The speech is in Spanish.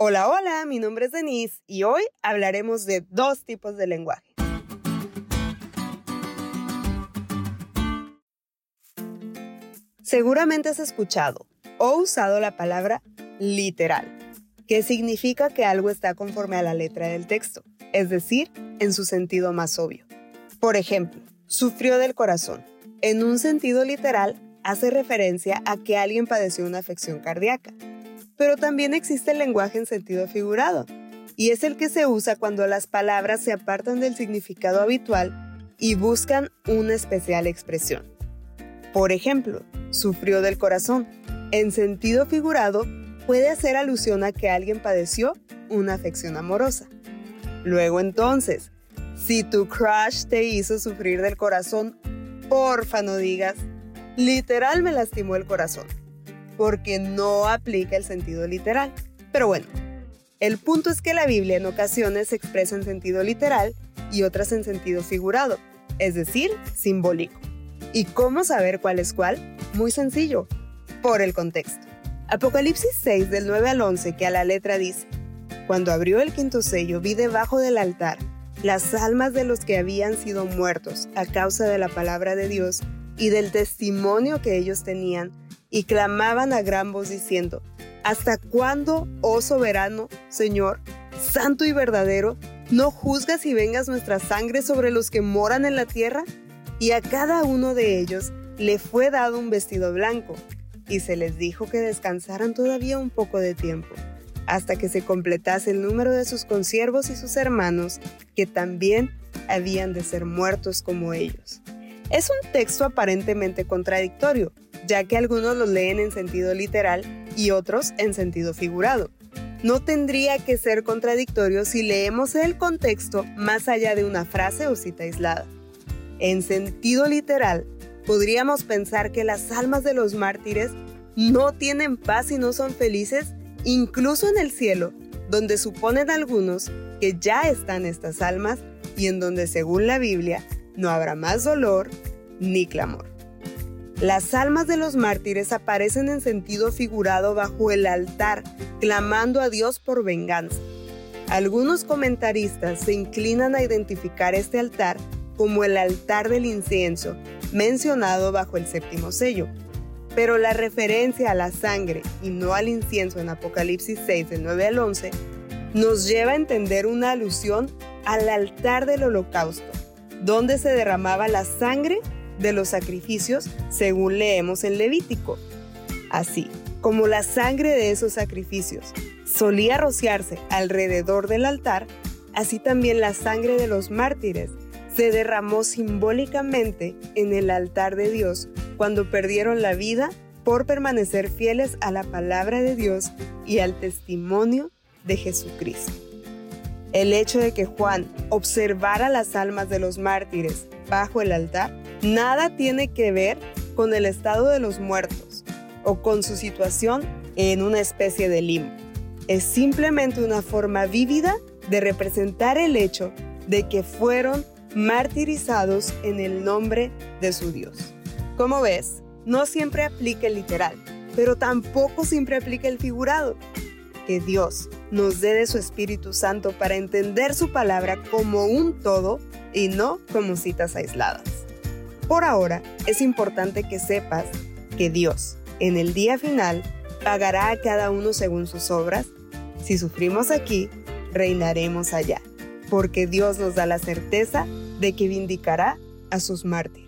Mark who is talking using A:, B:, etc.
A: Hola, hola, mi nombre es Denise y hoy hablaremos de dos tipos de lenguaje. Seguramente has escuchado o usado la palabra literal, que significa que algo está conforme a la letra del texto, es decir, en su sentido más obvio. Por ejemplo, sufrió del corazón. En un sentido literal, hace referencia a que alguien padeció una afección cardíaca. Pero también existe el lenguaje en sentido figurado, y es el que se usa cuando las palabras se apartan del significado habitual y buscan una especial expresión. Por ejemplo, sufrió del corazón. En sentido figurado, puede hacer alusión a que alguien padeció una afección amorosa. Luego entonces, si tu crush te hizo sufrir del corazón, porfa no digas, literal me lastimó el corazón, porque no aplica el sentido literal. Pero bueno, el punto es que la Biblia en ocasiones se expresa en sentido literal y otras en sentido figurado, es decir, simbólico. ¿Y cómo saber cuál es cuál? Muy sencillo, por el contexto. Apocalipsis 6 del 9 al 11 que a la letra dice, Cuando abrió el quinto sello vi debajo del altar las almas de los que habían sido muertos a causa de la palabra de Dios y del testimonio que ellos tenían, y clamaban a gran voz diciendo, ¿Hasta cuándo, oh soberano, Señor, santo y verdadero, no juzgas y vengas nuestra sangre sobre los que moran en la tierra? Y a cada uno de ellos le fue dado un vestido blanco, y se les dijo que descansaran todavía un poco de tiempo, hasta que se completase el número de sus consiervos y sus hermanos, que también habían de ser muertos como ellos. Es un texto aparentemente contradictorio, ya que algunos lo leen en sentido literal y otros en sentido figurado. No tendría que ser contradictorio si leemos el contexto más allá de una frase o cita aislada. En sentido literal, podríamos pensar que las almas de los mártires no tienen paz y no son felices, incluso en el cielo, donde suponen algunos que ya están estas almas y en donde, según la Biblia, no habrá más dolor ni clamor. Las almas de los mártires aparecen en sentido figurado bajo el altar, clamando a Dios por venganza. Algunos comentaristas se inclinan a identificar este altar como el altar del incienso, mencionado bajo el séptimo sello. Pero la referencia a la sangre y no al incienso en Apocalipsis 6 del 9 al 11 nos lleva a entender una alusión al altar del holocausto, donde se derramaba la sangre de los sacrificios según leemos en Levítico. Así como la sangre de esos sacrificios solía rociarse alrededor del altar, así también la sangre de los mártires se derramó simbólicamente en el altar de Dios cuando perdieron la vida por permanecer fieles a la palabra de Dios y al testimonio de Jesucristo. El hecho de que Juan observara las almas de los mártires bajo el altar nada tiene que ver con el estado de los muertos o con su situación en una especie de limbo. Es simplemente una forma vívida de representar el hecho de que fueron martirizados en el nombre de su Dios. Como ves, no siempre aplica el literal, pero tampoco siempre aplica el figurado. Que Dios nos dé de su Espíritu Santo para entender su palabra como un todo y no como citas aisladas. Por ahora, es importante que sepas que Dios, en el día final, pagará a cada uno según sus obras. Si sufrimos aquí, reinaremos allá porque Dios nos da la certeza de que vindicará a sus mártires.